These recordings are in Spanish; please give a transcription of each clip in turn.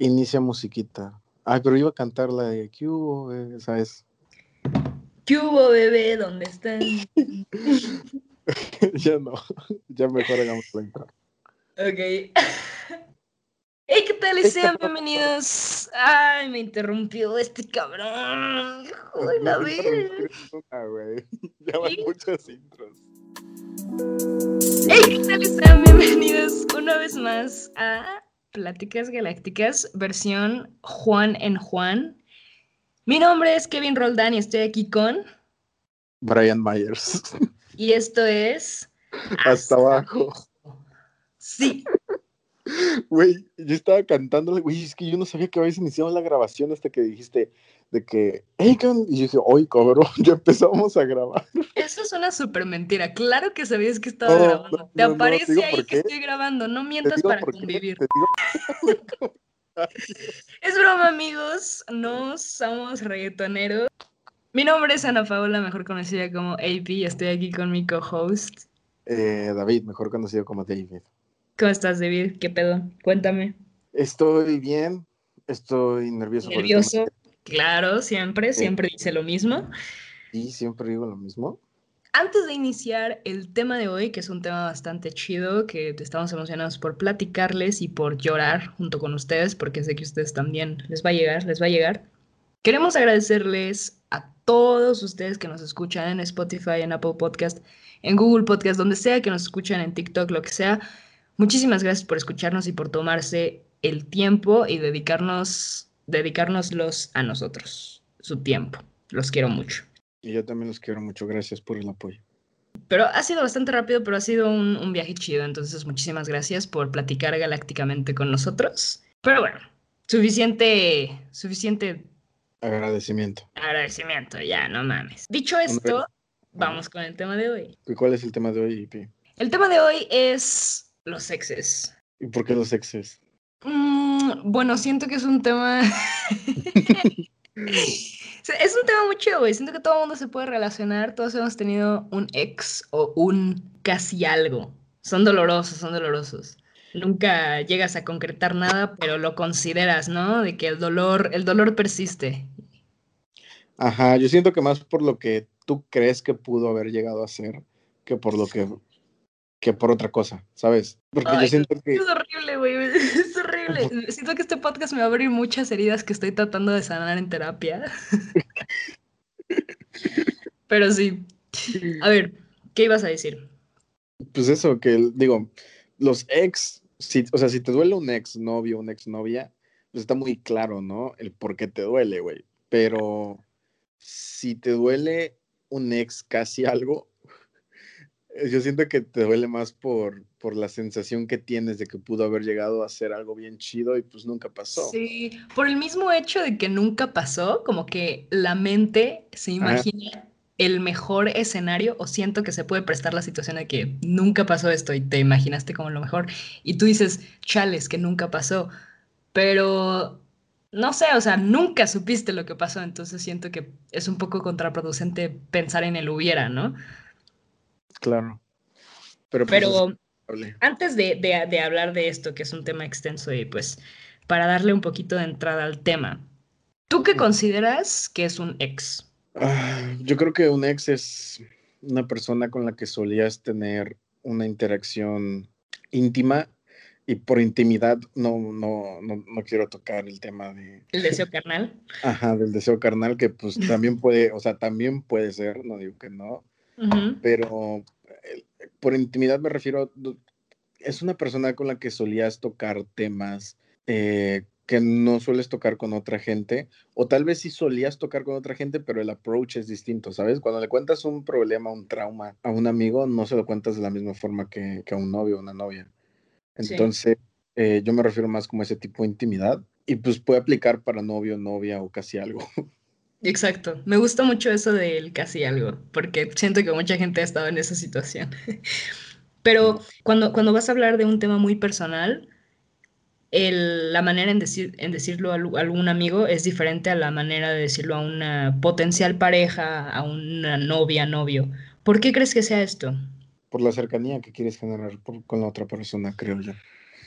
Inicia musiquita. Ay, pero iba a cantar la de ¿Qué hubo, ¿Sabes? ¿Qué hubo, bebé? ¿Dónde están? ya no. Ya mejor hagamos la. Ok. Hey, ¿qué tal? Sean bienvenidos. Ay, me interrumpió este cabrón. Hijo de la. Ya van muchas intros. Hey, ¿qué tal? Sean bienvenidos una vez más a Pláticas Galácticas, versión Juan en Juan. Mi nombre es Kevin Roldán y estoy aquí con Brian Myers. Y esto es Hasta, abajo. Sí. Güey, yo estaba cantando, güey, es que yo no sabía que habías iniciado la grabación hasta que dijiste de que, hey, Y yo dije, oye, cabrón, ya empezamos a grabar. Eso es una súper mentira. Claro que sabías que estaba grabando. Te aparece ahí que estoy grabando. No mientas para convivir. es broma, amigos. No somos reggaetoneros. Mi nombre es Ana Paula, mejor conocida como AP, y estoy aquí con mi co-host. Eh, David, mejor conocido como David. ¿Cómo estás, David? ¿Qué pedo? Cuéntame. Estoy bien, estoy nervioso. Nervioso, claro, siempre, siempre dice lo mismo. Sí, siempre digo lo mismo. Antes de iniciar el tema de hoy, que es un tema bastante chido, que estamos emocionados por platicarles y por llorar junto con ustedes, porque sé que ustedes también les va a llegar, les va a llegar. Queremos agradecerles a todos ustedes que nos escuchan en Spotify, en Apple Podcast, en Google Podcast, donde sea que nos escuchan, en TikTok, lo que sea. Muchísimas gracias por escucharnos y por tomarse el tiempo y dedicarnos, dedicárnoslos a nosotros, su tiempo. Los quiero mucho. Y yo también los quiero mucho. Gracias por el apoyo. Pero ha sido bastante rápido, pero ha sido un, un viaje chido. Entonces, muchísimas gracias por platicar galácticamente con nosotros. Pero bueno, suficiente, suficiente agradecimiento. Agradecimiento, ya, no mames. Dicho esto, vamos con el tema de hoy. ¿Y cuál es el tema de hoy, Ipi? El tema de hoy es los exes. ¿Y por qué los exes? Mm, bueno, siento que es un tema... es un tema muy chido, güey. Siento que todo el mundo se puede relacionar. Todos hemos tenido un ex o un casi algo. Son dolorosos, son dolorosos. Nunca llegas a concretar nada, pero lo consideras, ¿no? De que el dolor, el dolor persiste. Ajá, yo siento que más por lo que tú crees que pudo haber llegado a ser que por lo que que por otra cosa, ¿sabes? Porque yo siento que... Es horrible, güey, es horrible. siento que este podcast me va a abrir muchas heridas que estoy tratando de sanar en terapia. Pero sí. A ver, ¿qué ibas a decir? Pues eso, que digo, los ex, si, o sea, si te duele un ex novio, una ex novia, pues está muy claro, ¿no? El por qué te duele, güey. Pero si te duele un ex casi algo, yo siento que te duele más por, por la sensación que tienes de que pudo haber llegado a ser algo bien chido y pues nunca pasó. Sí, por el mismo hecho de que nunca pasó, como que la mente se imagina el mejor escenario o siento que se puede prestar la situación de que nunca pasó esto y te imaginaste como lo mejor y tú dices, chales, que nunca pasó, pero no sé, o sea, nunca supiste lo que pasó, entonces siento que es un poco contraproducente pensar en el hubiera, ¿no? Claro. Pero, pues, Pero antes de, de, hablar de esto, que es un tema extenso y pues para darle un poquito de entrada al tema, ¿tú qué consideras que es un ex? Ah, yo creo que un ex es una persona con la que solías tener una interacción íntima y por intimidad no, no, no, no, quiero tocar el tema de... El deseo carnal. Ajá, del deseo carnal, que pues también puede, o sea, también puede ser, no digo que no, pero eh, por intimidad me refiero, es una persona con la que solías tocar temas eh, que no sueles tocar con otra gente, o tal vez sí solías tocar con otra gente, pero el approach es distinto, ¿sabes? Cuando le cuentas un problema, un trauma a un amigo, no se lo cuentas de la misma forma que, a un novio o una novia. Entonces, eh, yo me refiero más como a ese tipo de intimidad, y pues puede aplicar para novio, novia o casi algo. Exacto. Me gusta mucho eso del casi algo, porque siento que mucha gente ha estado en esa situación. Pero cuando, cuando vas a hablar de un tema muy personal, el, la manera en, decir, en decirlo a, algún amigo es diferente a la manera de decirlo a una potencial pareja, a una novia, novio. ¿Por qué crees que sea esto? Por la cercanía que quieres generar con la otra persona, creo yo.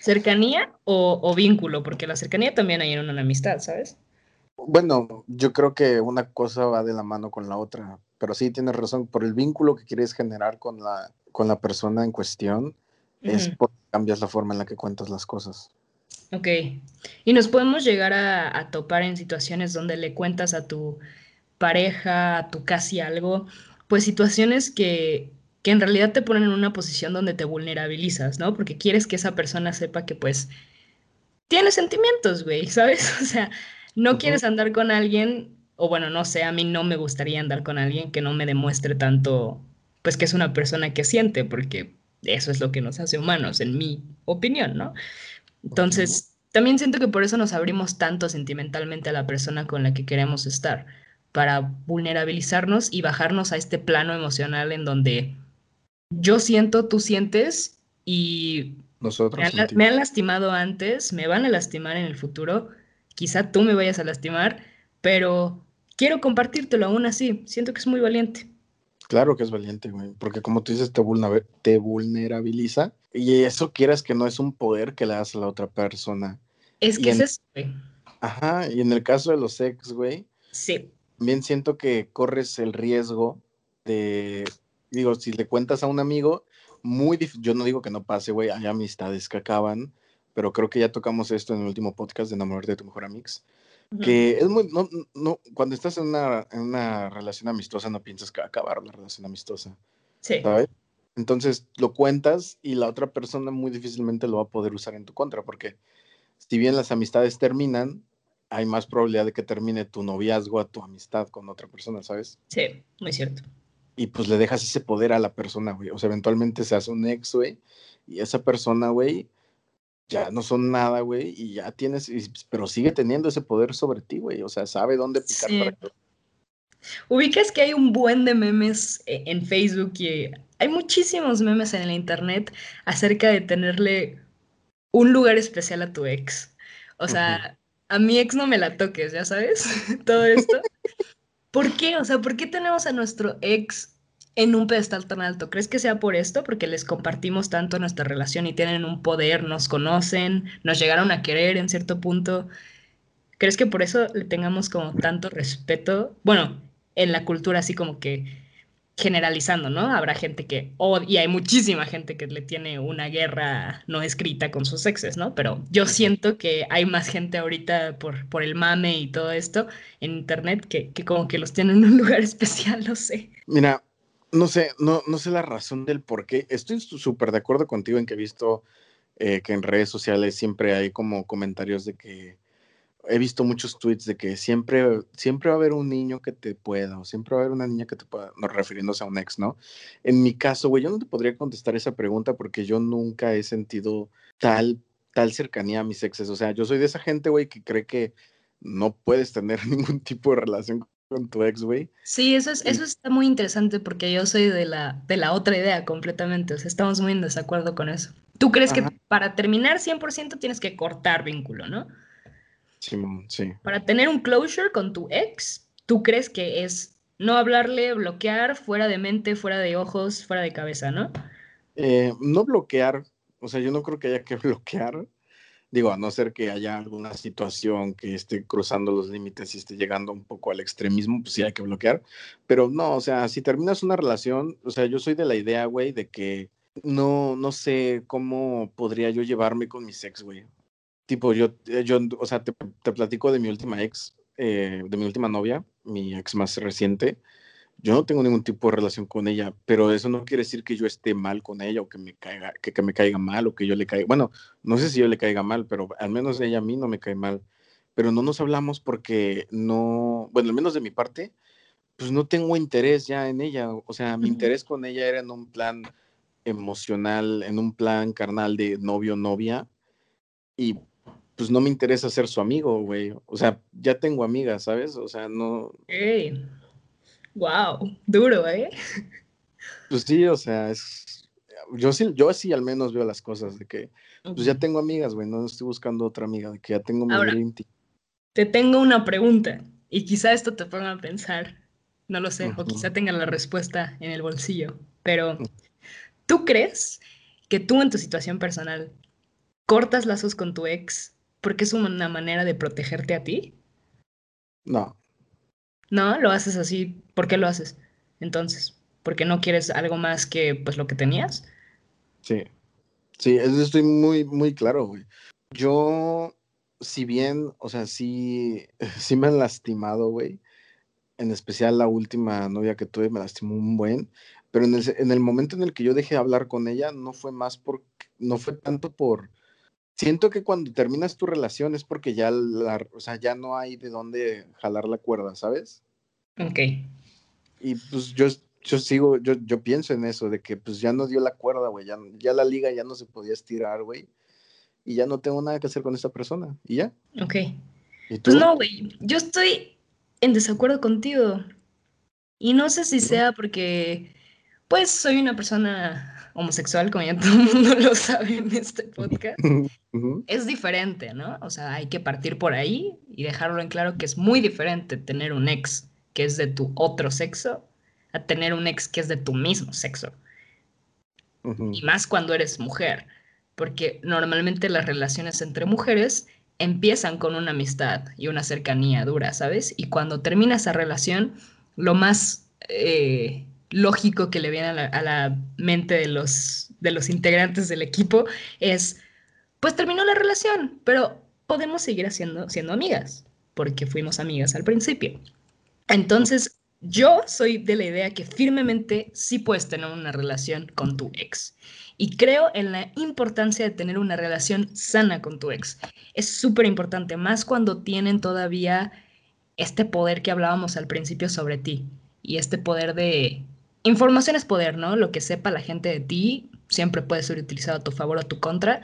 ¿Cercanía o, vínculo? Porque la cercanía también hay en una amistad, ¿sabes? Bueno, yo creo que una cosa va de la mano con la otra, pero sí tienes razón, por el vínculo que quieres generar con la, con la persona en cuestión, es porque cambias la forma en la que cuentas las cosas. Ok. Y nos podemos llegar a, topar en situaciones donde le cuentas a tu pareja, a tu casi algo, pues situaciones que, que en realidad te ponen en una posición donde te vulnerabilizas, ¿no? Porque quieres que esa persona sepa que pues tiene sentimientos, güey, ¿sabes? O sea, no quieres andar con alguien, o bueno, no sé, a mí no me gustaría andar con alguien que no me demuestre tanto, pues que es una persona que siente, porque eso es lo que nos hace humanos, en mi opinión, ¿no? Entonces, también siento que por eso nos abrimos tanto sentimentalmente a la persona con la que queremos estar, para vulnerabilizarnos y bajarnos a este plano emocional en donde yo siento, tú sientes y Nosotros me, han, me han lastimado antes, me van a lastimar en el futuro, quizá tú me vayas a lastimar, pero quiero compartírtelo aún así, siento que es muy valiente. Claro que es valiente, güey, porque como tú dices, te, te vulnerabiliza y eso quieras que no es un poder que le das a la otra persona. Es que es eso, güey. Ajá, y en el caso de los ex, güey. Sí. También siento que corres el riesgo de, digo, si le cuentas a un amigo, muy difícil, yo no digo que no pase, güey, hay amistades que acaban, pero creo que ya tocamos esto en el último podcast de Enamorarte de tu mejor amix que es muy, no, no, cuando estás en una, en una relación amistosa no piensas que va a acabar la relación amistosa. Sí. ¿Sabes? Entonces lo cuentas y la otra persona muy difícilmente lo va a poder usar en tu contra, porque si bien las amistades terminan, hay más probabilidad de que termine tu noviazgo a tu amistad con otra persona, ¿sabes? Sí, muy cierto. Y pues le dejas ese poder a la persona, güey. O sea, eventualmente se hace un ex, güey, y esa persona, güey, ya no son nada, güey, y ya tienes, pero sigue teniendo ese poder sobre ti, güey, o sea, sabe dónde picar para Ubicas que hay un buen de memes eh, en Facebook y hay muchísimos memes en el internet acerca de tenerle un lugar especial a tu ex. O sea, a mi ex no me la toques, ya sabes, todo esto. ¿Por qué? O sea, ¿por qué tenemos a nuestro ex en un pedestal tan alto? ¿Crees que sea por esto? Porque les compartimos tanto nuestra relación y tienen un poder, nos conocen, nos llegaron a querer en cierto punto. ¿Crees que por eso le tengamos como tanto respeto? Bueno, en la cultura así como que generalizando, ¿no? Habrá gente que odia, y hay muchísima gente que le tiene una guerra no escrita con sus exes, ¿no? Pero yo siento que hay más gente ahorita por, por el mame y todo esto en internet que, que como que los tienen en un lugar especial, no sé. Mira, no sé, no, no sé la razón del por qué. Estoy súper de acuerdo contigo en que he visto eh, que en redes sociales siempre hay como comentarios de que he visto muchos tweets de que siempre, siempre va a haber un niño que te pueda, o siempre va a haber una niña que te pueda, no refiriéndose a un ex, ¿no? En mi caso, güey, yo no te podría contestar esa pregunta porque yo nunca he sentido tal, tal cercanía a mis exes. O sea, yo soy de esa gente, güey, que cree que no puedes tener ningún tipo de relación con tu ex, güey. Sí, eso, es, eso está muy interesante porque yo soy de la, de la otra idea completamente, o sea, estamos muy en desacuerdo con eso. ¿Tú crees que para terminar 100% tienes que cortar vínculo, no? Sí, sí. Para tener un closure con tu ex, ¿tú crees que es no hablarle, bloquear, fuera de mente, fuera de ojos, fuera de cabeza, no? Eh, no bloquear, o sea, yo no creo que haya que bloquear, Digo, a no ser que haya alguna situación que esté cruzando los límites y esté llegando un poco al extremismo, pues sí hay que bloquear. Pero no, o sea, si terminas una relación, o sea, yo soy de la idea, güey, de que no, no sé cómo podría yo llevarme con mi ex, güey. Tipo, yo, eh, yo o sea, te, platico de mi última ex, eh, de mi última novia, mi ex más reciente yo no tengo ningún tipo de relación con ella, pero eso no quiere decir que yo esté mal con ella o que me caiga, que, que me caiga mal o que yo le caiga. Bueno, no sé si yo le caiga mal, pero al menos ella a mí no me cae mal. Pero no nos hablamos porque no, bueno, al menos de mi parte, pues no tengo interés ya en ella. O sea, mi interés con ella era en un plan emocional, en un plan carnal de novio-novia. Y pues no me interesa ser su amigo, güey. O sea, ya tengo amigas, ¿sabes? O sea, no. Wow, duro, ¿eh? Pues sí, o sea, es. Yo sí, yo sí al menos veo las cosas de que, pues ya tengo amigas, güey, no estoy buscando otra amiga, de que ya tengo mi Ahora, Te tengo una pregunta, y quizá esto te ponga a pensar, no lo sé, o quizá tenga la respuesta en el bolsillo, pero ¿tú crees que tú en tu situación personal cortas lazos con tu ex porque es una manera de protegerte a ti? No. No, lo haces así. ¿Por qué lo haces? Entonces, ¿porque no quieres algo más que pues lo que tenías? Sí. Sí, estoy muy, muy claro, güey. Yo, si bien, o sea, sí, sí me han lastimado, güey. En especial la última novia que tuve me lastimó un buen. Pero en el, en el momento en el que yo dejé de hablar con ella, no fue más por, no fue tanto por, siento que cuando terminas tu relación es porque ya, la, o sea, ya no hay de dónde jalar la cuerda, ¿sabes? Ok. Y pues yo, yo sigo, yo, yo pienso en eso, de que pues ya no dio la cuerda, güey, ya, ya la liga ya no se podía estirar, güey, y ya no tengo nada que hacer con esta persona, y ya. Ok. Pues no, güey, yo estoy en desacuerdo contigo. Y no sé si sea porque, pues, soy una persona homosexual, como ya todo el mundo lo sabe en este podcast. Es diferente, ¿no? O sea, hay que partir por ahí y dejarlo en claro que es muy diferente tener un ex que es de tu otro sexo a tener un ex que es de tu mismo sexo. Y más cuando eres mujer, porque normalmente las relaciones entre mujeres empiezan con una amistad y una cercanía dura, ¿sabes? Y cuando termina esa relación, lo más eh, lógico que le viene a la, mente de los, integrantes del equipo es, pues terminó la relación, pero podemos seguir haciendo, siendo amigas, porque fuimos amigas al principio. Entonces, yo soy de la idea que firmemente sí puedes tener una relación con tu ex. Y creo en la importancia de tener una relación sana con tu ex. Es súper importante, más cuando tienen todavía este poder que hablábamos al principio sobre ti. Y este poder de... Información es poder, ¿no? Lo que sepa la gente de ti siempre puede ser utilizado a tu favor o a tu contra.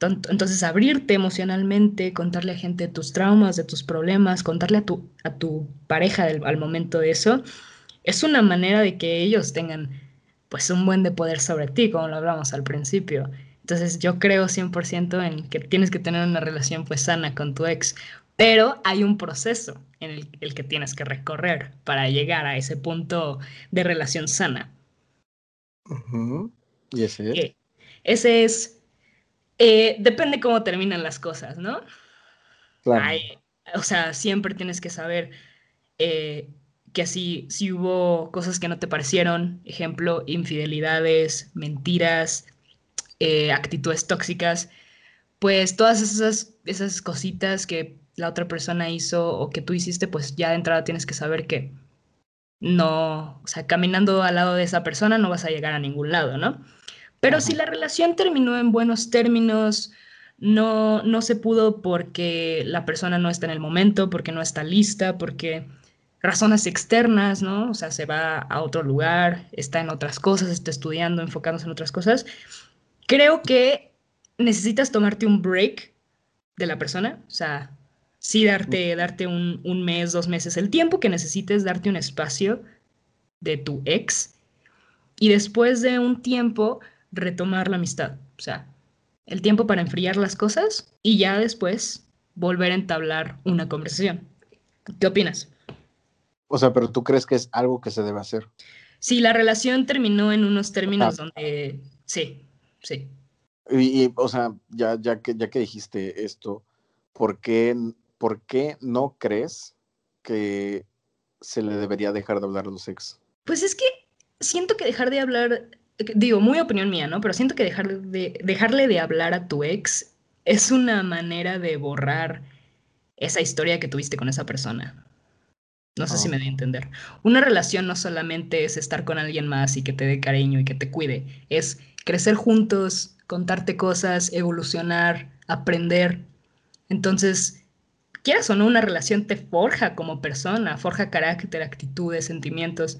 Entonces, abrirte emocionalmente, contarle a gente tus traumas, de tus problemas, contarle a tu, a tu pareja al momento de eso, es una manera de que ellos tengan pues un buen de poder sobre ti, como lo hablamos al principio. Entonces yo creo 100% en que tienes que tener una relación pues sana con tu ex, pero hay un proceso en el, que tienes que recorrer para llegar a ese punto de relación sana. ¿Y ese es? Eh, ese es eh, depende cómo terminan las cosas, ¿no? Claro. o sea, siempre tienes que saber eh, que así, si hubo cosas que no te parecieron, ejemplo, infidelidades, mentiras, eh, actitudes tóxicas, pues todas esas, esas cositas que la otra persona hizo o que tú hiciste, pues ya de entrada tienes que saber que no, o sea, caminando al lado de esa persona no vas a llegar a ningún lado, ¿no? Pero si la relación terminó en buenos términos, no, no se pudo porque la persona no está en el momento, porque no está lista, porque razones externas, ¿no? O sea, se va a otro lugar, está en otras cosas, está estudiando, enfocándose en otras cosas. Creo que necesitas tomarte un break de la persona, o sea, sí darte, darte un, un mes, dos meses, el tiempo que necesites, darte un espacio de tu ex. Y después de un tiempo, retomar la amistad. O sea, el tiempo para enfriar las cosas y ya después volver a entablar una conversación. ¿Qué opinas? O sea, pero tú crees que es algo que se debe hacer. Sí, la relación terminó en unos términos donde sí, sí. Y, o sea, ya, ya, que, ya que dijiste esto, ¿por qué, ¿por qué no crees que se le debería dejar de hablar a los ex? Pues es que siento que dejar de hablar digo, muy opinión mía, ¿no? Pero siento que dejar de, dejarle de hablar a tu ex es una manera de borrar esa historia que tuviste con esa persona. No sé si me doy a entender. Una relación no solamente es estar con alguien más y que te dé cariño y que te cuide, es crecer juntos, contarte cosas, evolucionar, aprender. Entonces, quieras o no, una relación te forja como persona, forja carácter, actitudes, sentimientos.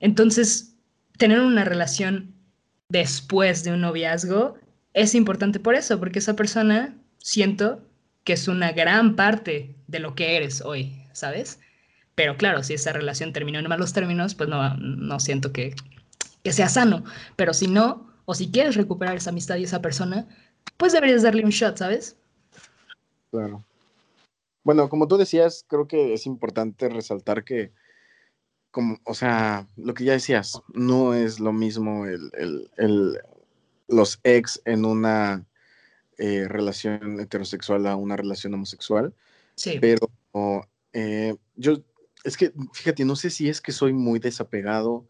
Entonces, tener una relación después de un noviazgo es importante por eso, porque esa persona siento que es una gran parte de lo que eres hoy, ¿sabes? Pero claro, si esa relación terminó en malos términos, pues no, no siento que, que sea sano. Pero si no, o si quieres recuperar esa amistad y esa persona, pues deberías darle un shot, ¿sabes? Claro. Bueno, como tú decías, creo que es importante resaltar que como, o sea, lo que ya decías, no es lo mismo el, los ex en una, eh, relación heterosexual a una relación homosexual. Sí. Pero eh, yo, es que, fíjate, no sé si es que soy muy desapegado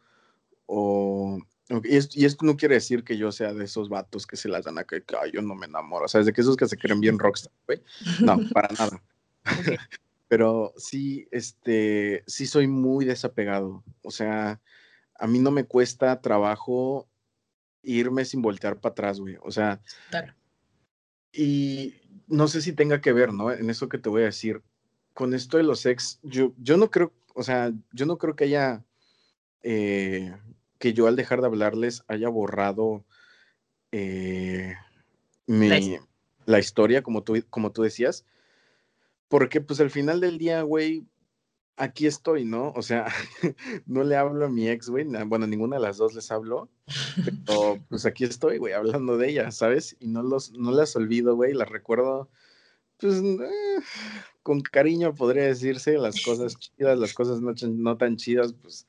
o... Y esto, no quiere decir que yo sea de esos vatos que se las dan a que, yo no me enamoro, ¿sabes? De que esos que se creen bien rockstar, güey. No, para nada. Pero sí, este, sí soy muy desapegado. O sea, a mí no me cuesta trabajo irme sin voltear para atrás, güey. O sea, y no sé si tenga que ver, ¿no? En eso que te voy a decir. Con esto de los ex, yo, yo no creo, o sea, yo no creo que haya, eh, que yo al dejar de hablarles haya borrado eh, mi, la historia, como tú, como tú decías. Porque pues al final del día, güey, aquí estoy, ¿no? O sea, no le hablo a mi ex, güey. Bueno, ninguna de las dos les hablo. Pero pues aquí estoy, güey, hablando de ella, ¿sabes? Y no, los, no las olvido, güey. Las recuerdo, pues, eh, con cariño podría decirse. Las cosas chidas, las cosas no, tan chidas, pues,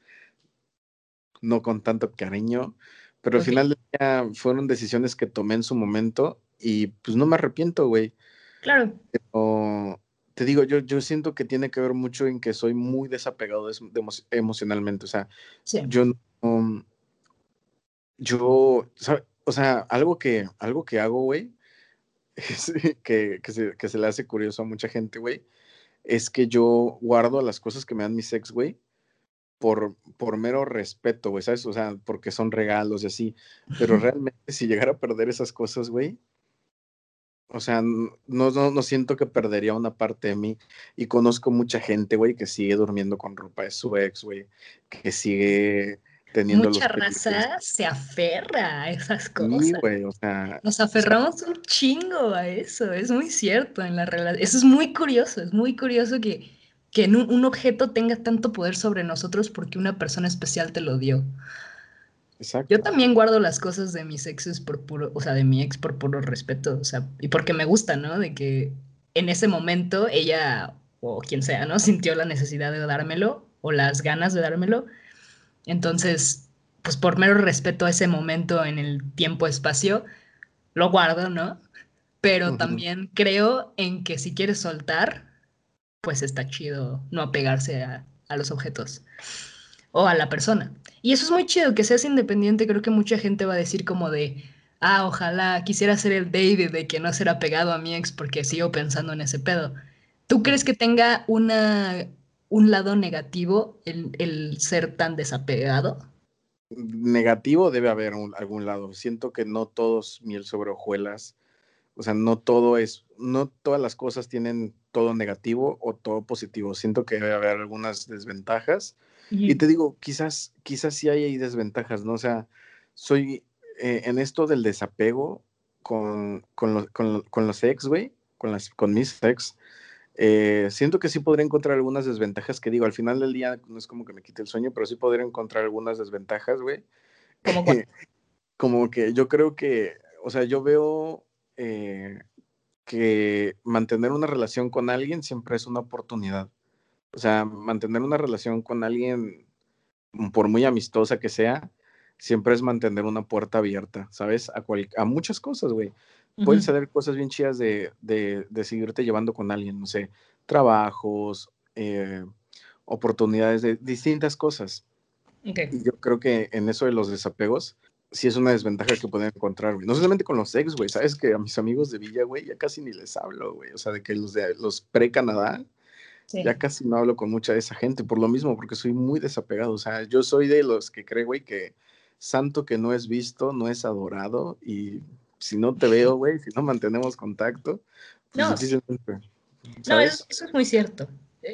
no con tanto cariño. Pero al final del día fueron decisiones que tomé en su momento y pues no me arrepiento, güey. Claro. Pero te digo, yo, yo siento que tiene que ver mucho en que soy muy desapegado emocionalmente. O sea, yo no. Yo, o sea, algo que, algo que hago, güey, que, que, se, que se le hace curioso a mucha gente, güey, es que yo guardo las cosas que me dan mis ex, güey, por, por mero respeto, güey, ¿sabes? O sea, porque son regalos y así. Pero realmente, si llegara a perder esas cosas, güey, o sea, no, no, no, siento que perdería una parte de mí. Y conozco mucha gente, güey, que sigue durmiendo con ropa de su ex, güey, que sigue teniendo... Mucha raza se aferra a esas cosas. Sí, güey, o sea... Nos aferramos un chingo a eso, es muy cierto en la relación. Eso es muy curioso, es muy curioso que, que un, un objeto tenga tanto poder sobre nosotros porque una persona especial te lo dio. Yo también guardo las cosas de mis exes por puro, o sea, de mi ex por puro respeto, o sea, y porque me gusta, ¿no? De que en ese momento ella o quien sea, ¿no? Sintió la necesidad de dármelo o las ganas de dármelo. Entonces, pues por mero respeto a ese momento en el tiempo-espacio, lo guardo, ¿no? Pero también creo en que si quieres soltar, pues está chido no apegarse a, a los objetos o a la persona. Y eso es muy chido, que seas independiente, creo que mucha gente va a decir como de, ah, ojalá quisiera ser el David de que no ser apegado a mi ex porque sigo pensando en ese pedo. ¿Tú crees que tenga una, un lado negativo el, ser tan desapegado? Negativo debe haber algún lado. Siento que no todos miel sobre hojuelas. O sea, no todo es, no todas las cosas tienen todo negativo o todo positivo. Siento que debe haber algunas desventajas y te digo, quizás, quizás sí hay desventajas, ¿no? O sea, soy eh, en esto del desapego con, con, con, los ex, güey, con, las, con mis ex, eh, siento que sí podría encontrar algunas desventajas que digo, al final del día no es como que me quite el sueño, pero sí podría encontrar algunas desventajas, güey. ¿Cómo como que yo creo que, o sea, yo veo eh, que mantener una relación con alguien siempre es una oportunidad. O sea, mantener una relación con alguien, mm, por muy amistosa que sea, siempre es mantener una puerta abierta, ¿sabes? A, a muchas cosas, güey. Pueden ser cosas bien chidas de, de, de, seguirte llevando con alguien, no sé, trabajos, eh, oportunidades de distintas cosas. Y yo creo que en eso de los desapegos, sí es una desventaja que pueden encontrar, güey. No solamente con los ex, güey, ¿sabes? Que a mis amigos de Villa, güey, ya casi ni les hablo, güey. O sea, de que los de los pre-Canadá, ya casi no hablo con mucha de esa gente por lo mismo, porque soy muy desapegado. O sea, yo soy de los que cree, güey, que santo que no es visto, no es adorado. Y si no te veo, güey, si no mantenemos contacto, pues no, no eso, es muy cierto.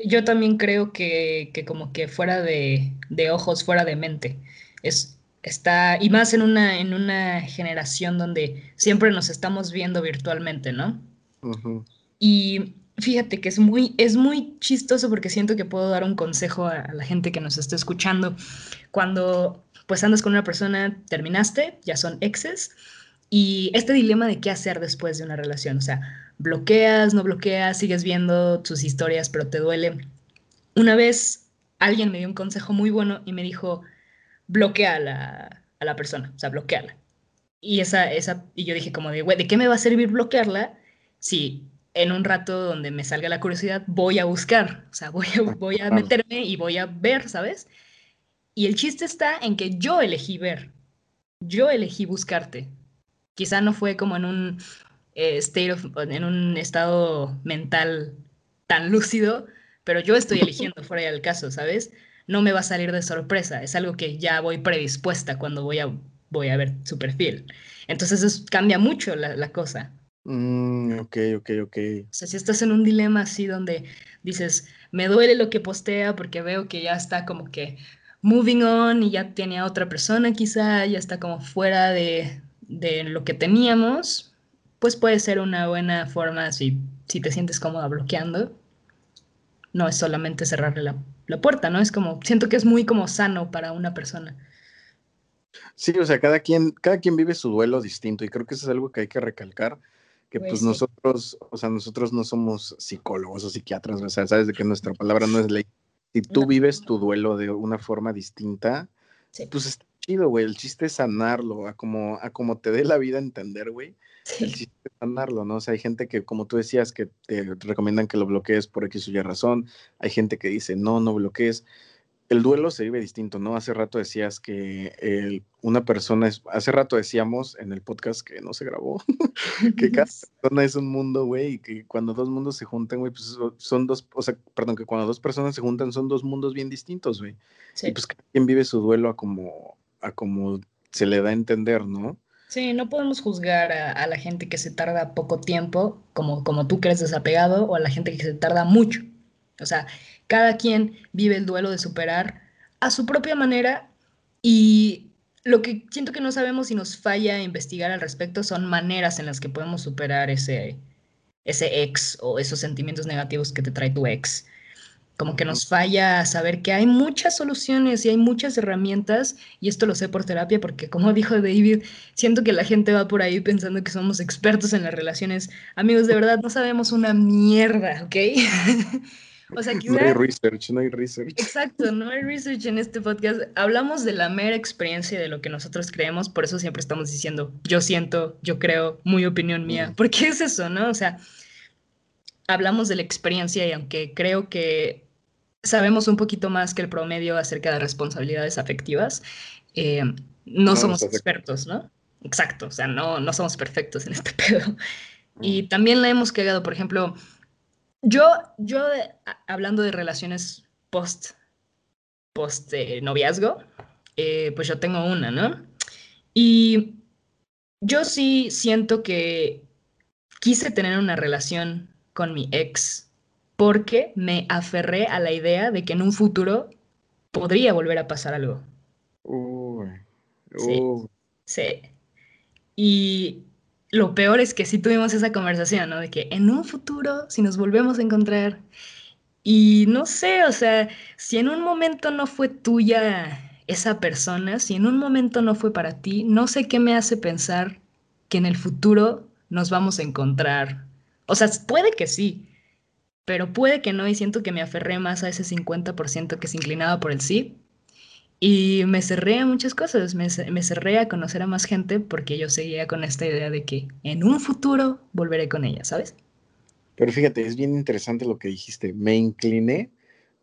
Yo también creo que, que como que fuera de, de, ojos, fuera de mente. Es, está, y más en una, en una generación donde siempre nos estamos viendo virtualmente, ¿no? Y Fíjate que es muy, es muy chistoso porque siento que puedo dar un consejo a, la gente que nos está escuchando. Cuando pues andas con una persona, terminaste, ya son exes, y este dilema de qué hacer después de una relación, o sea, bloqueas, no bloqueas, sigues viendo sus historias, pero te duele. Una vez alguien me dio un consejo muy bueno y me dijo, bloquea a la, a la persona, o sea, bloqueala. Y, esa, esa, y yo dije como de, güey, ¿de qué me va a servir bloquearla si en un rato donde me salga la curiosidad voy a buscar? O sea, voy a, voy a meterme y voy a ver, ¿sabes? Y el chiste está en que yo elegí ver, yo elegí buscarte. Quizá no fue como en un, eh, state en un estado mental tan lúcido, pero yo estoy eligiendo fuera del caso, ¿sabes? No me va a salir de sorpresa, es algo que ya voy predispuesta cuando voy a, voy a ver su perfil. Entonces eso cambia mucho la, cosa. Mm, ok, ok, ok. O sea, si estás en un dilema así donde dices, me duele lo que postea porque veo que ya está como que moving on y ya tiene a otra persona quizá, ya está como fuera de, de lo que teníamos, pues puede ser una buena forma si, si te sientes cómoda bloqueando. No es solamente cerrarle la, la puerta, ¿no? Es como, siento que es muy como sano para una persona. Sí, o sea, cada quien, cada quien vive su duelo distinto y creo que eso es algo que hay que recalcar, que pues, pues nosotros, o sea, nosotros no somos psicólogos o psiquiatras, o sea, sabes de que nuestra palabra no es ley. Si tú vives tu duelo de una forma distinta, pues está chido, güey. El chiste es sanarlo, a como, a como te dé la vida a entender, güey. El chiste es sanarlo, ¿no? O sea, hay gente que, como tú decías, que te recomiendan que lo bloquees por X o Y razón. Hay gente que dice, no, no bloquees el duelo se vive distinto, ¿no? Hace rato decías que una persona es, hace rato decíamos en el podcast que no se grabó, que cada persona es un mundo, güey, y que cuando dos mundos se juntan, güey, pues son dos, o sea, perdón, que cuando dos personas se juntan son dos mundos bien distintos, güey. Y pues cada quien vive su duelo a como, a como se le da a entender, ¿no? Sí, no podemos juzgar a, a, la gente que se tarda poco tiempo, como, como tú que eres desapegado, o a la gente que se tarda mucho. O sea, cada quien vive el duelo de superar a su propia manera y lo que siento que no sabemos y nos falla investigar al respecto son maneras en las que podemos superar ese, ese ex o esos sentimientos negativos que te trae tu ex. Como que nos falla saber que hay muchas soluciones y hay muchas herramientas, y esto lo sé por terapia, porque como dijo David, siento que la gente va por ahí pensando que somos expertos en las relaciones. Amigos, de verdad, no sabemos una mierda, ¿ok? O sea, No hay research, no hay research. Exacto, no hay research en este podcast. Hablamos de la mera experiencia de lo que nosotros creemos, por eso siempre estamos diciendo, yo siento, yo creo, muy opinión mía. Porque es eso, ¿no? O sea, hablamos de la experiencia y aunque creo que sabemos un poquito más que el promedio acerca de responsabilidades afectivas, eh, no, somos expertos, ¿no? Exacto, o sea, no, no somos perfectos en este pedo. Y también la hemos cagado, por ejemplo, yo, yo hablando de relaciones post, post eh, noviazgo, eh, pues yo tengo una, ¿no? Y yo sí siento que quise tener una relación con mi ex porque me aferré a la idea de que en un futuro podría volver a pasar algo. Sí, sí. Y lo peor es que sí tuvimos esa conversación, ¿no? De que en un futuro, si nos volvemos a encontrar, y no sé, o sea, si en un momento no fue tuya esa persona, si en un momento no fue para ti, no sé qué me hace pensar que en el futuro nos vamos a encontrar. O sea, puede que sí, pero puede que no, y siento que me aferré más a ese 50% que se inclinaba por el sí, y me cerré a muchas cosas, me, cerré a conocer a más gente porque yo seguía con esta idea de que en un futuro volveré con ella, ¿sabes? Pero fíjate, es bien interesante lo que dijiste. Me incliné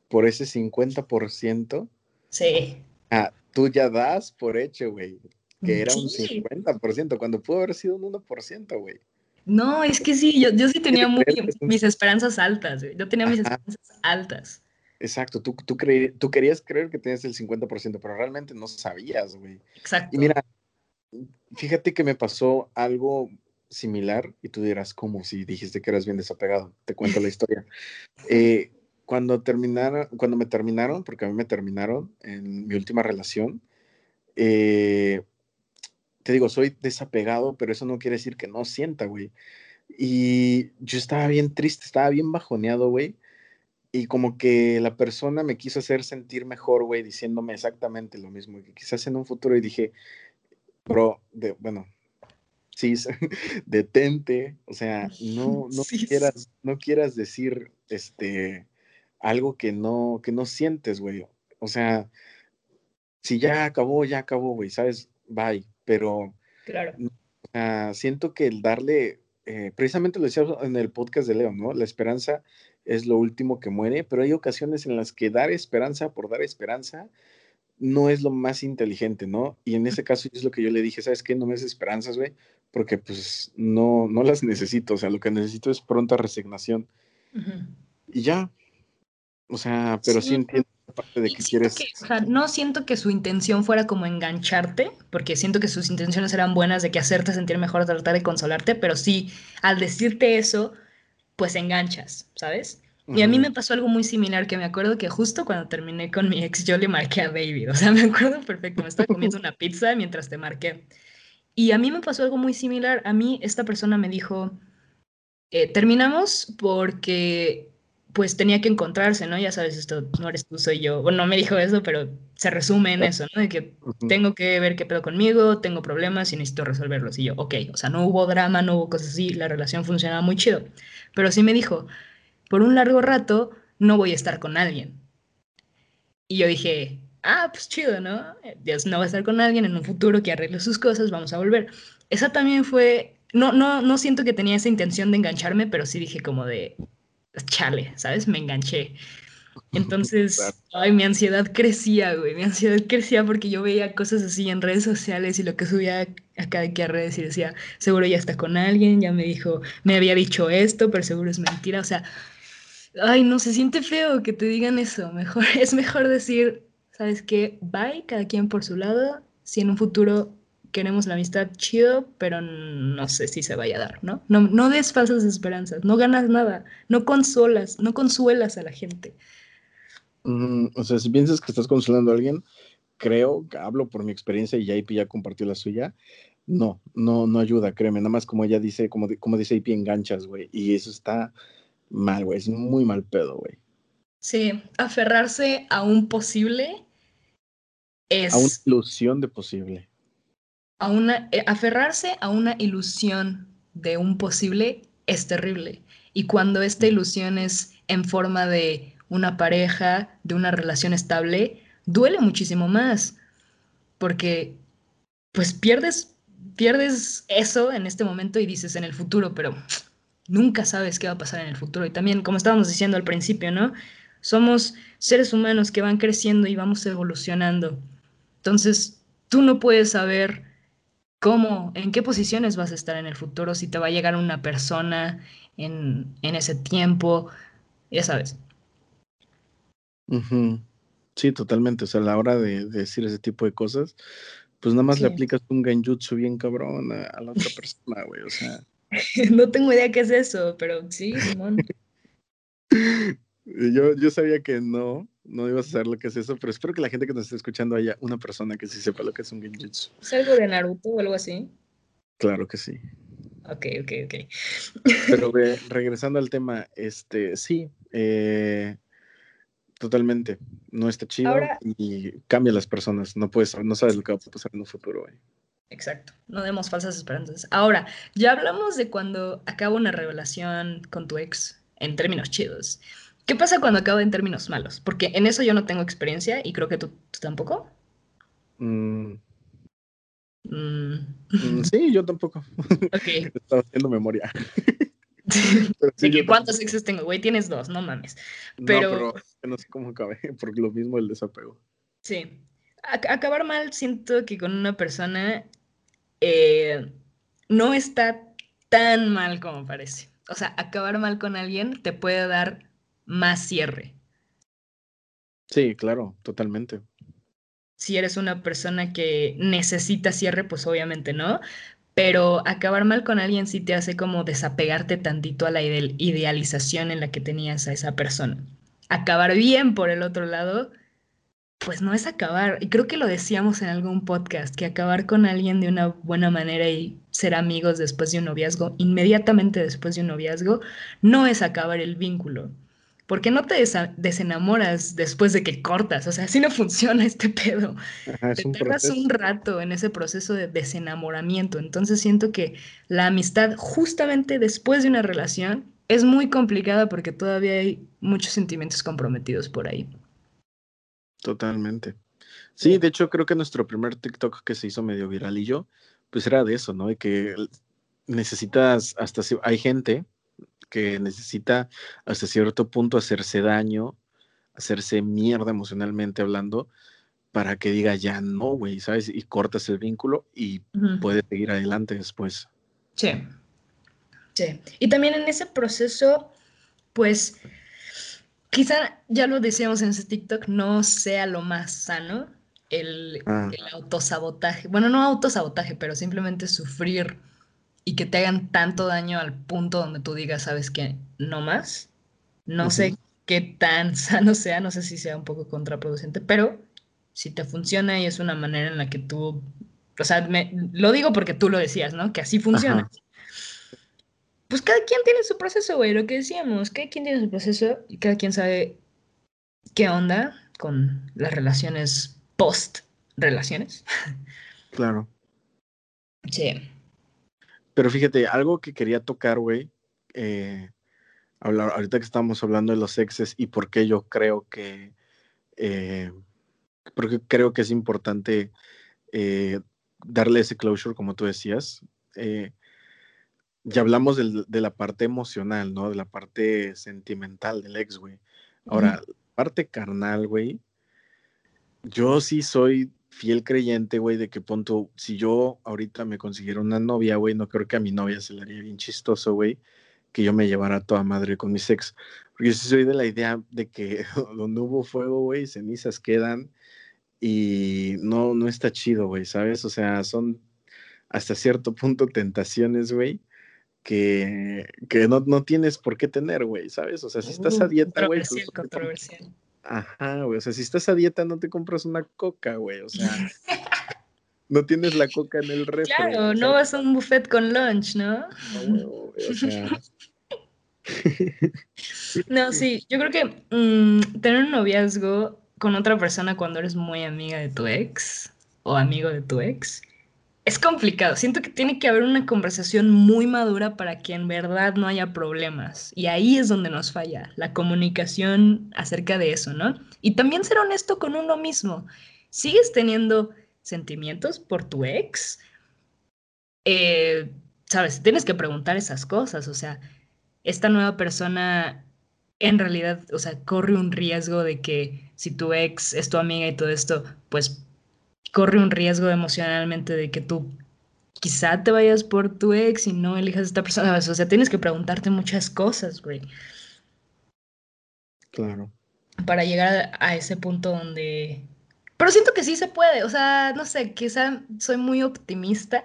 por ese 50%. Sí. Ah, tú ya das por hecho, güey, que era un 50%, cuando pudo haber sido un 1%, güey. No, es que sí, yo, yo sí tenía mis esperanzas altas, güey. Yo tenía mis esperanzas altas. Exacto, tú, tú, tú querías creer que tenías el 50%, pero realmente no sabías, güey. Exacto. Y mira, fíjate que me pasó algo similar y tú dirás, ¿cómo? Si dijiste que eras bien desapegado, te cuento la historia. Eh, cuando terminaron, cuando me terminaron, porque a mí me terminaron en mi última relación, eh, te digo, soy desapegado, pero eso no quiere decir que no sienta, güey. Y yo estaba bien triste, estaba bien bajoneado, güey y como que la persona me quiso hacer sentir mejor, güey, diciéndome exactamente lo mismo. Que quizás en un futuro y dije, bro, de, bueno, sí, detente, o sea, no, no, quieras, no quieras decir este, algo que no, que no sientes, güey. O sea, si ya acabó, ya acabó, güey, ¿sabes? Bye. Pero Claro. siento que el darle, eh, precisamente lo decía en el podcast de Leo, ¿no? La esperanza es lo último que muere, pero hay ocasiones en las que dar esperanza por dar esperanza no es lo más inteligente, ¿no? Y en ese caso es lo que yo le dije, ¿sabes qué? No me des esperanzas, güey, porque pues no, no las necesito, o sea, lo que necesito es pronta resignación. Y ya, o sea, pero sí, entiendo la parte de que quieres... o sea, no siento que su intención fuera como engancharte, porque siento que sus intenciones eran buenas de que hacerte sentir mejor, tratar de consolarte, pero sí, al decirte eso, pues enganchas, ¿sabes? Y a mí me pasó algo muy similar, que me acuerdo que justo cuando terminé con mi ex, yo le marqué a David, o sea, me acuerdo perfecto, me estaba comiendo una pizza mientras te marqué. Y a mí me pasó algo muy similar, a mí esta persona me dijo, eh, terminamos porque pues tenía que encontrarse, ¿no? Ya sabes, esto no eres tú, soy yo. Bueno, no me dijo eso, pero se resume en eso, ¿no? De que tengo que ver qué pedo conmigo, tengo problemas y necesito resolverlos. Y yo, ok, o sea, no hubo drama, no hubo cosas así, la relación funcionaba muy chido. Pero sí me dijo, por un largo rato no voy a estar con alguien. Y yo dije, ah, pues chido, ¿no? Dios no va a estar con alguien en un futuro que arregle sus cosas, vamos a volver. Esa también fue, no, no, no siento que tenía esa intención de engancharme, pero sí dije como de, chale, ¿sabes? Me enganché. Entonces, ay, mi ansiedad crecía, güey, mi ansiedad crecía porque yo veía cosas así en redes sociales y lo que subía acá de que a redes y decía, seguro ya está con alguien, ya me dijo, me había dicho esto, pero seguro es mentira, o sea, ay, no, se siente feo que te digan eso. Mejor, es mejor decir, ¿sabes qué? Bye, cada quien por su lado. Si en un futuro queremos la amistad, chido, pero no sé si se vaya a dar, ¿no? No, no des falsas esperanzas, no ganas nada, no consolas, no consuelas a la gente. O sea, si piensas que estás consolando a alguien, creo, hablo por mi experiencia y JP ya compartió la suya, no, no, no ayuda, créeme, nada más como ella dice, como, como dice JP, enganchas, güey, y eso está, mal, güey. Es muy mal pedo, güey. Sí, aferrarse a un posible es. A una ilusión de posible. A una, eh, aferrarse a una ilusión de un posible es terrible. Y cuando esta ilusión es en forma de una pareja, de una relación estable, duele muchísimo más. Porque, pues pierdes, pierdes eso en este momento y dices en el futuro, pero nunca sabes qué va a pasar en el futuro. Y también, como estábamos diciendo al principio, ¿no? Somos seres humanos que van creciendo y vamos evolucionando. Entonces, tú no puedes saber cómo, en qué posiciones vas a estar en el futuro, si te va a llegar una persona en, ese tiempo, ya sabes. Sí, totalmente. O sea, a la hora de, decir ese tipo de cosas, pues nada más le aplicas un genjutsu bien cabrón a, a la otra persona, güey. O sea. no tengo idea qué es eso, pero sí, Simón. yo, yo sabía que no, no ibas a saber lo que es eso, pero espero que la gente que nos esté escuchando haya una persona que sí sepa lo que es un genjutsu. ¿Es algo de Naruto o algo así? Claro que sí. Ok, ok, ok. Pero regresando al tema, este, sí, eh, totalmente. No está chido y cambia las personas. No puedes, no sabes lo que va a pasar en un futuro. Güey. Exacto, no demos falsas esperanzas. Ahora, ya hablamos de cuando acaba una revelación con tu ex en términos chidos. ¿Qué pasa cuando acaba en términos malos? Porque en eso yo no tengo experiencia y creo que tú, tampoco. Mm. Mm. Mm, sí, yo tampoco. Ok. Estaba haciendo memoria. ¿Cuántos exes tengo? Güey, tienes dos, no mames. Pero... No, pero no sé cómo acabé, por lo mismo el desapego. Sí. acabar mal siento que con una persona eh, no está tan mal como parece. O sea, acabar mal con alguien te puede dar más cierre. Sí, claro, totalmente. Si eres una persona que necesita cierre, pues obviamente no. Pero acabar mal con alguien sí te hace como desapegarte tantito a la idealización en la que tenías a esa persona. Acabar bien, por el otro lado, pues no es acabar, y creo que lo decíamos en algún podcast, que acabar con alguien de una buena manera y ser amigos después de un noviazgo, inmediatamente después de un noviazgo, no es acabar el vínculo. Porque no te desenamoras después de que cortas, o sea, así no funciona este pedo. te tardas un rato en ese proceso de desenamoramiento. Entonces siento que la amistad justamente después de una relación es muy complicada porque todavía hay muchos sentimientos comprometidos por ahí. Totalmente. Sí, de hecho creo que nuestro primer TikTok que se hizo medio viral y yo pues era de eso, ¿no? De que necesitas, hasta hay gente que necesita hasta cierto punto hacerse daño, hacerse mierda emocionalmente hablando, para que diga ya no, güey, ¿sabes? Y cortas el vínculo y puedes seguir adelante después. Sí. Sí. Y también en ese proceso, pues, quizá ya lo decíamos en ese TikTok, no sea lo más sano el, ah. el autosabotaje. Bueno, no autosabotaje, pero simplemente sufrir y que te hagan tanto daño al punto donde tú digas, sabes que no más. No sé qué tan sano sea, no sé si sea un poco contraproducente, pero si te funciona y es una manera en la que tú, o sea, me, lo digo porque tú lo decías, ¿no? Que así funciona. Pues cada quien tiene su proceso, güey, lo que decíamos, cada quien tiene su proceso y cada quien sabe qué onda con las relaciones post relaciones. Claro. Sí. Pero fíjate, algo que quería tocar, güey, eh, hablar, ahorita que estamos hablando de los exes y por qué yo creo que, eh, porque creo que es importante eh, darle ese closure, como tú decías. ya hablamos de la parte emocional, ¿no? De la parte sentimental del ex, güey. Ahora, parte carnal, güey, yo sí soy fiel creyente, güey, de que punto, si yo ahorita me consiguiera una novia, güey, no creo que a mi novia se le haría bien chistoso, güey, que yo me llevara a toda madre con mi ex. Porque yo sí soy de la idea de que donde hubo fuego, güey, cenizas quedan y no, no está chido, güey, ¿sabes? O sea, son hasta cierto punto tentaciones, güey, que, que no, no, tienes por qué tener, güey, ¿sabes? O sea, si estás a uh, dieta, güey. Pues, controversial. Ajá, güey. O sea, si estás a dieta, no te compras una coca, güey. O sea, no tienes la coca en el refri. Claro, no vas a un buffet con lunch, ¿no? No, güey, o sea. no, sí, yo creo que mm, tener un noviazgo con otra persona cuando eres muy amiga de tu ex o amigo de tu ex es complicado. Siento que tiene que haber una conversación muy madura para que en verdad no haya problemas. Y ahí es donde nos falla, la comunicación acerca de eso, ¿no? Y también ser honesto con uno mismo. ¿Sigues teniendo sentimientos por tu ex? Eh, Sabes, tienes que preguntar esas cosas. O sea, esta nueva persona en realidad, o sea, corre un riesgo de que si tu ex es tu amiga y todo esto, pues corre un riesgo emocionalmente de que tú quizá te vayas por tu ex y no elijas a esta persona. O sea, tienes que preguntarte muchas cosas, güey. Claro. Para llegar a, ese punto donde... Pero siento que sí se puede, o sea, no sé, quizá soy muy optimista.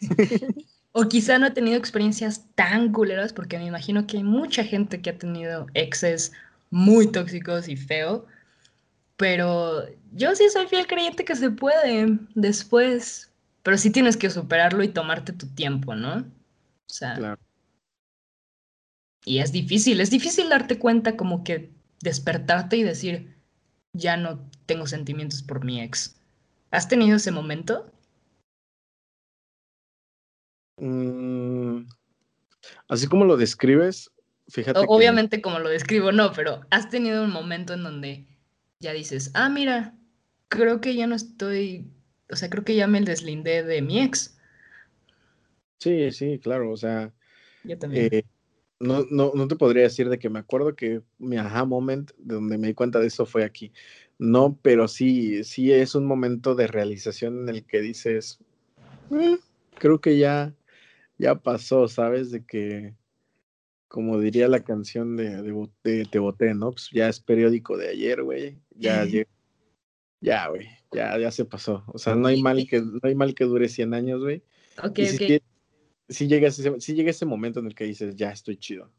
o quizá no he tenido experiencias tan culeras, porque me imagino que hay mucha gente que ha tenido exes muy tóxicos y feo. Pero yo sí soy fiel creyente que se puede después, pero sí tienes que superarlo y tomarte tu tiempo, ¿no? O sea. Claro. Y es difícil, es difícil darte cuenta como que despertarte y decir, ya no tengo sentimientos por mi ex. ¿Has tenido ese momento? Mm, así como lo describes, fíjate. obviamente como lo describo, no, pero has tenido un momento en donde ya dices, ah, mira, creo que ya no estoy, o sea, creo que ya me deslindé de mi ex. Sí, sí, claro, o sea. Yo también. Eh, no, no, no te podría decir de que me acuerdo que mi aha moment, de donde me di cuenta de eso fue aquí. No, pero sí, sí es un momento de realización en el que dices, eh, creo que ya, ya pasó, ¿sabes? De que, como diría la canción de, de, Te Boté, ¿no? Pues ya es periódico de ayer, güey. Ya, ya, güey, ya, ya se pasó. O sea, no hay mal que, no hay mal que dure 100 años, güey. Ok, ok. Si, llega ese, si llega ese momento en el que dices, ya estoy chido.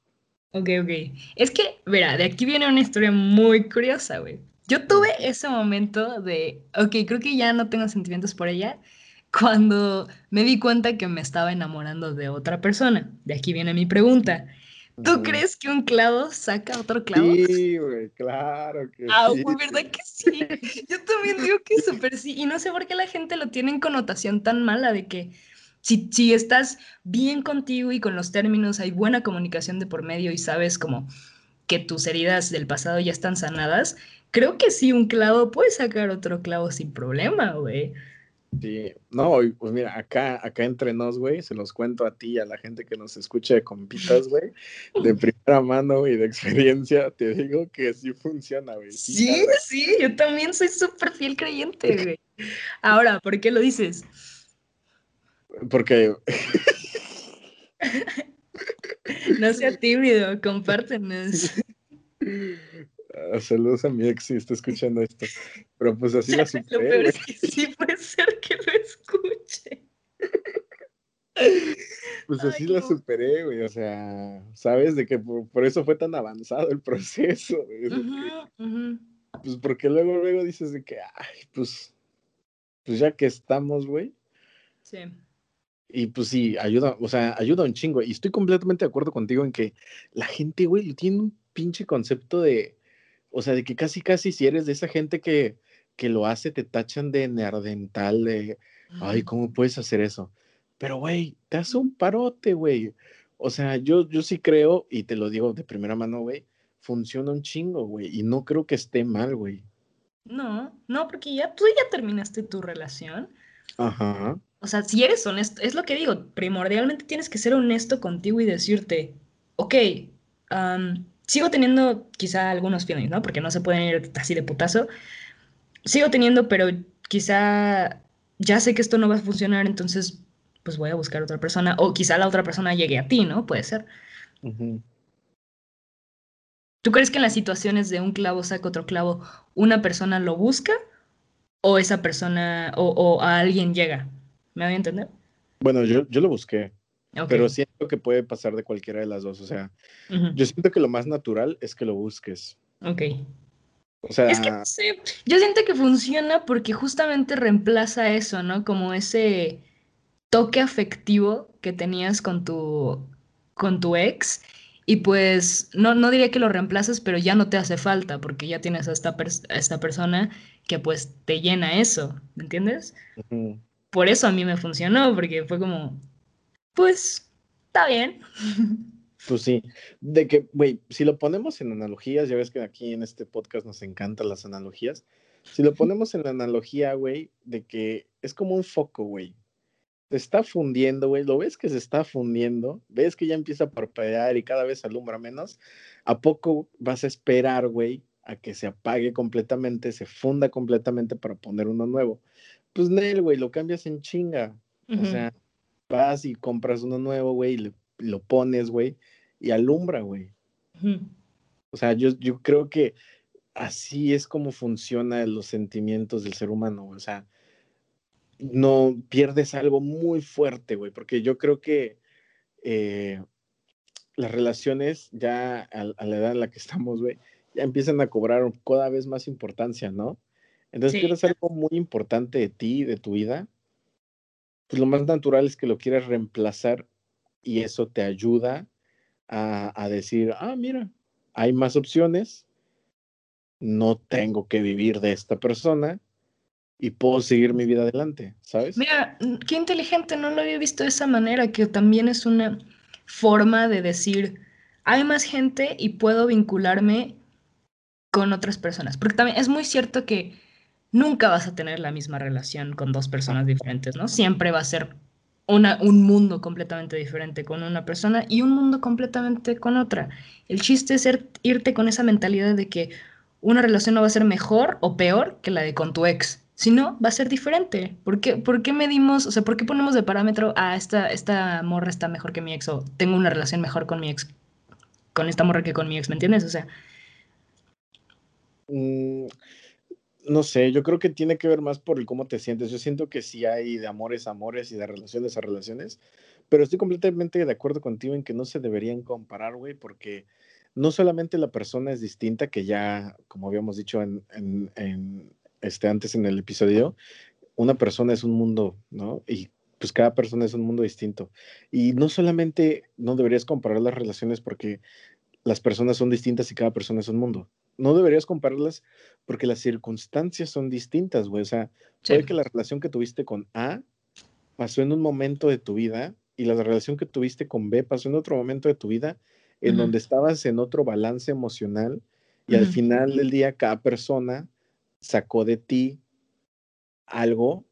Ok, ok. Es que, mira, de aquí viene una historia muy curiosa, güey. Yo tuve ese momento de, ok, creo que ya no tengo sentimientos por ella, cuando me di cuenta que me estaba enamorando de otra persona. De aquí viene mi pregunta. ¿Tú crees que un clavo saca otro clavo? Sí, güey, claro que ah, sí. Ah, ¿verdad que sí? Yo también digo que súper sí. Y no sé por qué la gente lo tiene en connotación tan mala de que si, si estás bien contigo y con los términos, hay buena comunicación de por medio y sabes como que tus heridas del pasado ya están sanadas, creo que sí, un clavo puede sacar otro clavo sin problema, güey. Sí, no, pues mira, acá, acá entre nos, güey, se los cuento a ti y a la gente que nos escucha de compitas, güey, de primera mano y de experiencia, te digo que sí funciona, güey. Sí, sí, yo también soy súper fiel creyente, güey. Ahora, ¿por qué lo dices? Porque... no sea tímido, compártenos. Ah, saludos a mi ex si está escuchando esto. Pero pues así la superé. Lo peor es que sí puede ser que lo escuche. Pues así la superé, güey. O sea, sabes de que por, eso fue tan avanzado el proceso. Pues porque luego, luego dices de que, ay, pues, pues ya que estamos, güey. Sí. Y pues sí, ayuda, o sea, ayuda un chingo. Y estoy completamente de acuerdo contigo en que la gente, güey, tiene un pinche concepto de, o sea, de que casi, casi si eres de esa gente que, que lo hace, te tachan de neardental, de, ay, ¿cómo puedes hacer eso? Pero, güey, te hace un parote, güey. O sea, yo, yo sí creo, y te lo digo de primera mano, güey, funciona un chingo, güey, y no creo que esté mal, güey. No, no, porque ya tú ya terminaste tu relación. Ajá. O sea, si eres honesto, es lo que digo, primordialmente tienes que ser honesto contigo y decirte, ok, um, sigo teniendo quizá algunos feelings, ¿no? Porque no se pueden ir así de putazo. Sigo teniendo, pero quizá ya sé que esto no va a funcionar, entonces pues voy a buscar otra persona. O quizá la otra persona llegue a ti, ¿no? Puede ser. ¿Tú crees que en las situaciones de un clavo saca otro clavo, una persona lo busca o esa persona o, a alguien llega? ¿Me voy a entender? Bueno, yo, yo lo busqué. Pero siento que puede pasar de cualquiera de las dos. O sea, yo siento que lo más natural es que lo busques. Ok. O sea, es que yo siento que funciona porque justamente reemplaza eso, ¿no? Como ese toque afectivo que tenías con tu, con tu ex. Y pues no, no diría que lo reemplazas, pero ya no te hace falta porque ya tienes a esta, esta persona que pues te llena eso, ¿me entiendes? Por eso a mí me funcionó, porque fue como, pues está bien. Pues sí, de que, güey, si lo ponemos en analogías, ya ves que aquí en este podcast nos encantan las analogías. Si lo ponemos en la analogía, güey, de que es como un foco, güey. Se está fundiendo, güey. Lo ves que se está fundiendo, ves que ya empieza a parpadear y cada vez alumbra menos. ¿A poco vas a esperar, güey, a que se apague completamente, se funda completamente para poner uno nuevo? Pues, Nel, güey, lo cambias en chinga. O sea, vas y compras uno nuevo, güey, y lo pones, güey, y alumbra, güey. O sea, yo, yo creo que así es como funcionan los sentimientos del ser humano, o sea, no pierdes algo muy fuerte, güey, porque yo creo que eh, las relaciones ya a, la edad en la que estamos, güey, ya empiezan a cobrar cada vez más importancia, ¿no? Entonces, sí. quieres algo muy importante de ti, de tu vida, pues lo más natural es que lo quieras reemplazar y eso te ayuda a, decir, ah, mira, hay más opciones, no tengo que vivir de esta persona y puedo seguir mi vida adelante, ¿sabes? Mira, qué inteligente, no lo había visto de esa manera, que también es una forma de decir, hay más gente y puedo vincularme con otras personas, porque también es muy cierto que nunca vas a tener la misma relación con dos personas diferentes, ¿no? Siempre va a ser una, un mundo completamente diferente con una persona y un mundo completamente con otra. El chiste es irte con esa mentalidad de que una relación no va a ser mejor o peor que la de con tu ex. Si no, va a ser diferente. ¿Por qué, ¿Por qué medimos, o sea, por qué ponemos de parámetro a ah, esta, esta morra está mejor que mi ex o tengo una relación mejor con mi ex, con esta morra que con mi ex, ¿me entiendes? O sea... Mm, no sé, yo creo que tiene que ver más por el cómo te sientes. Yo siento que sí hay de amores a amores y de relaciones a relaciones, pero estoy completamente de acuerdo contigo en que no se deberían comparar, güey, porque no solamente la persona es distinta, que ya, como habíamos dicho en, en, este, antes en el episodio, una persona es un mundo, ¿no? Y pues cada persona es un mundo distinto. Y no solamente no deberías comparar las relaciones porque las personas son distintas y cada persona es un mundo no deberías compararlas porque las circunstancias son distintas, güey. O sea, puede que la relación que tuviste con A pasó en un momento de tu vida y la relación que tuviste con B pasó en otro momento de tu vida en donde estabas en otro balance emocional y al final del día cada persona sacó de ti algo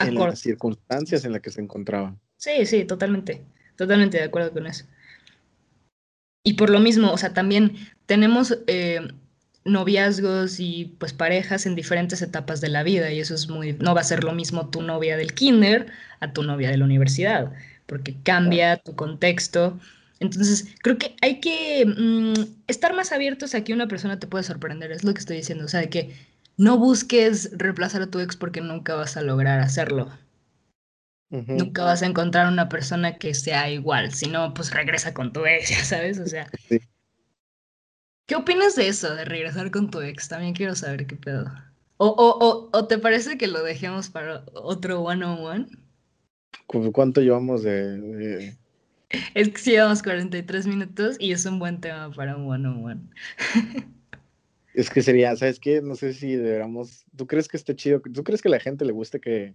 en las circunstancias en las que se encontraba. Sí, sí, totalmente, totalmente de acuerdo con eso. Y por lo mismo, o sea, también tenemos eh, noviazgos y pues parejas en diferentes etapas de la vida y eso es muy, no va a ser lo mismo tu novia del kinder a tu novia de la universidad, porque cambia tu contexto. Entonces, creo que hay que mm, estar más abiertos a que una persona te puede sorprender, es lo que estoy diciendo, o sea, de que no busques reemplazar a tu ex porque nunca vas a lograr hacerlo. Nunca vas a encontrar una persona que sea igual, si no, pues regresa con tu ex, ya sabes, o sea. ¿Qué opinas de eso, de regresar con tu ex? También quiero saber qué pedo. ¿O, o, o, te parece que lo dejemos para otro one-on-one? ¿Cuánto llevamos de, Es que sí llevamos 43 minutos y es un buen tema para un one-on-one. Es que sería, ¿sabes qué? No sé si deberíamos. ¿Tú crees que esté chido? ¿Tú crees que a la gente le guste que,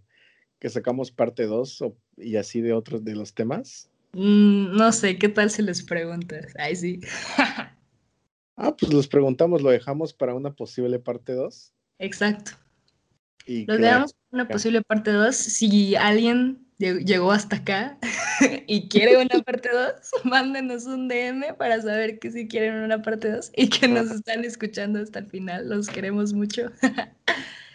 que sacamos parte 2 y así de otros de los temas? Mm, no sé, ¿qué tal si les preguntas? Ay, sí. ah, pues los preguntamos, lo dejamos para una posible parte 2. Exacto. Y Los dejamos para una posible parte 2. Si alguien llegó hasta acá y quiere una parte 2, mándenos un DM para saber que si quieren una parte 2 y que nos están escuchando hasta el final. Los queremos mucho.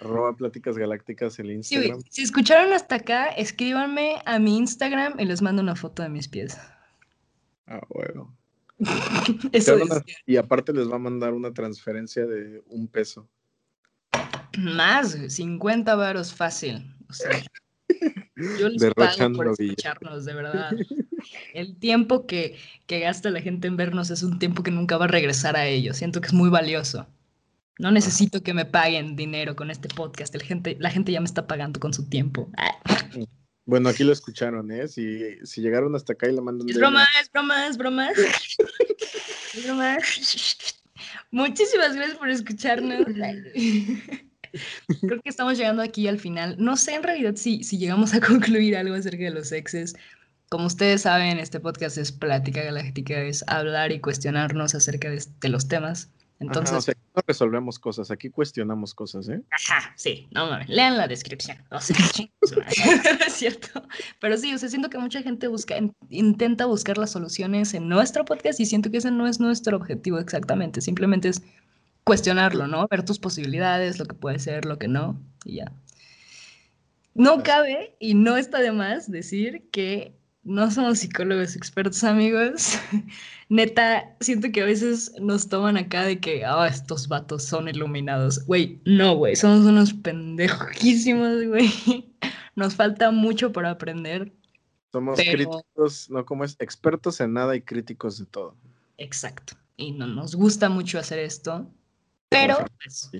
Arroba Pláticas Galácticas el Instagram. si escucharon hasta acá, escríbanme a mi Instagram y les mando una foto de mis pies. Ah, bueno. Eso Y aparte les va a mandar una transferencia de un peso. Más, 50 varos fácil. O sea, yo les pago por escucharnos, de verdad. El tiempo que, que gasta la gente en vernos es un tiempo que nunca va a regresar a ellos. Siento que es muy valioso. No necesito que me paguen dinero con este podcast. El gente, la gente ya me está pagando con su tiempo. Bueno, aquí lo escucharon, ¿eh? Si, si llegaron hasta acá y le mandan... Es broma, es broma, es broma. es broma. Muchísimas gracias por escucharnos. Creo que estamos llegando aquí al final. No sé en realidad si, si llegamos a concluir algo acerca de los exes. Como ustedes saben, este podcast es Plática Galáctica, es hablar y cuestionarnos acerca de, los temas. Entonces, no resolvemos cosas, aquí cuestionamos cosas, ¿eh? Ajá, sí, no mames, lean la descripción. O sea, es cierto. Pero sí, o sea, siento que mucha gente busca, intenta buscar las soluciones en nuestro podcast y siento que ese no es nuestro objetivo exactamente. Simplemente es cuestionarlo, ¿no? Ver tus posibilidades, lo que puede ser, lo que no, y ya. No cabe y no está de más decir que no somos psicólogos expertos, amigos. Neta, siento que a veces nos toman acá de que, ah, estos vatos son iluminados. Güey, no, güey, somos unos pendejísimos, güey. Nos falta mucho por aprender. Somos críticos, no como es, expertos en nada y críticos de todo. Exacto. Y no nos gusta mucho hacer esto pero pues,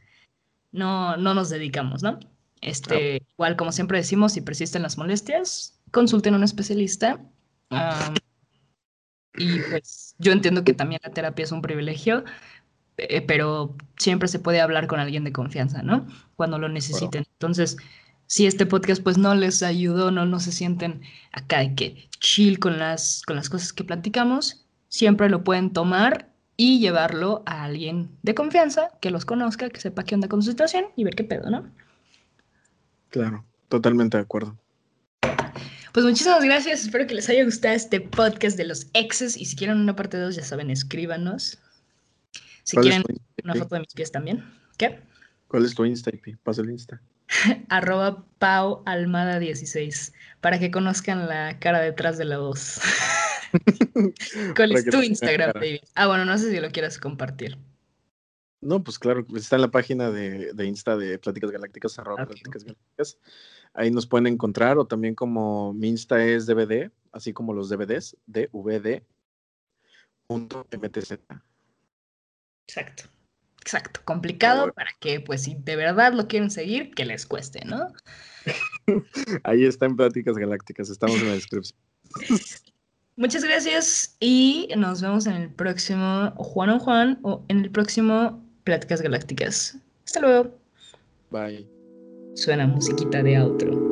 no, no nos dedicamos, ¿no? Este, igual, como siempre decimos, si persisten las molestias, consulten a un especialista. y pues yo entiendo que también la terapia es un privilegio, eh, pero siempre se puede hablar con alguien de confianza, ¿no? Cuando lo necesiten. Entonces, si este podcast pues no les ayudó, no, no se sienten acá de que chill con las, con las cosas que platicamos, siempre lo pueden tomar y llevarlo a alguien de confianza que los conozca, que sepa qué onda con su situación y ver qué pedo, ¿no? Claro, totalmente de acuerdo. Pues muchísimas gracias, espero que les haya gustado este podcast de los exes y si quieren una parte 2 ya saben, escríbanos. Si quieren una foto de mis pies también. ¿Qué? ¿Cuál es tu Insta, Pasa el Insta. Arroba Pau Almada 16 para que conozcan la cara detrás de la voz. ¿Cuál es tu Instagram, David? Ah, bueno, no sé si lo quieras compartir. No, pues claro, está en la página de, Insta de Pláticas Galácticas, arroba Pláticas Galácticas. Ahí nos pueden encontrar, o también como mi Insta es DVD, así como los DVDs, dvd.mtz. Exacto, exacto. Complicado para que, pues, si de verdad lo quieren seguir, que les cueste, ¿no? Ahí está en Pláticas Galácticas, estamos en la descripción. Muchas gracias y nos vemos en el próximo Juan o Juan o en el próximo Pláticas Galácticas. Hasta luego. Bye. Suena musiquita de outro.